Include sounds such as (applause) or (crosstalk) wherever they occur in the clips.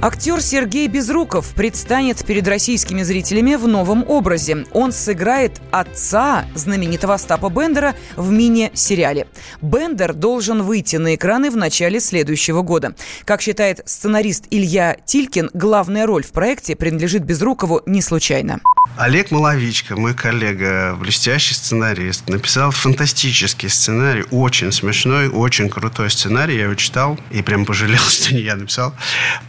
Актер Сергей Безруков предстанет перед российскими зрителями в новом образе. Он сыграет отца знаменитого Остапа Бендера в мини-сериале. Бендер должен выйти на экраны в начале следующего года. Как считает сценарист Илья Тилькин, главная роль в проекте принадлежит Безрукову не случайно. Олег Маловичка, мой коллега, блестящий сценарист, написал фантастический сценарий, очень смешной, очень крутой сценарий. Я его читал и прям пожалел, (laughs) что не я написал.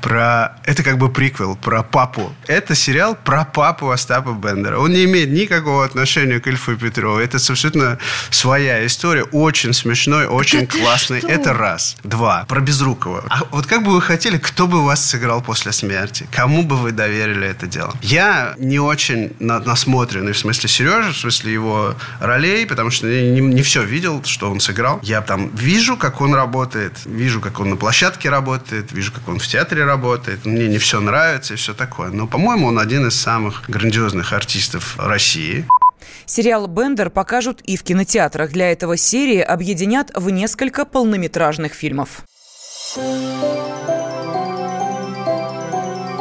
Про... Это как бы приквел про папу. Это сериал про папу Остапа Бендера. Он не имеет никакого отношения к Ильфу Петрову. Это абсолютно своя история. Очень смешной, очень да классный. Это раз. Два. Про Безрукова. А вот как бы вы хотели, кто бы вас сыграл после смерти? Кому бы вы доверили это дело? Я не очень насмотренный, в смысле Сережи, в смысле его ролей, потому что я не, не все видел, что он сыграл. Я там вижу, как он работает, вижу, как он на площадке работает, вижу, как он в театре работает. Мне не все нравится и все такое. Но, по-моему, он один из самых грандиозных артистов России. Сериал «Бендер» покажут и в кинотеатрах. Для этого серии объединят в несколько полнометражных фильмов.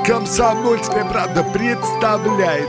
Комсомольская правда представляет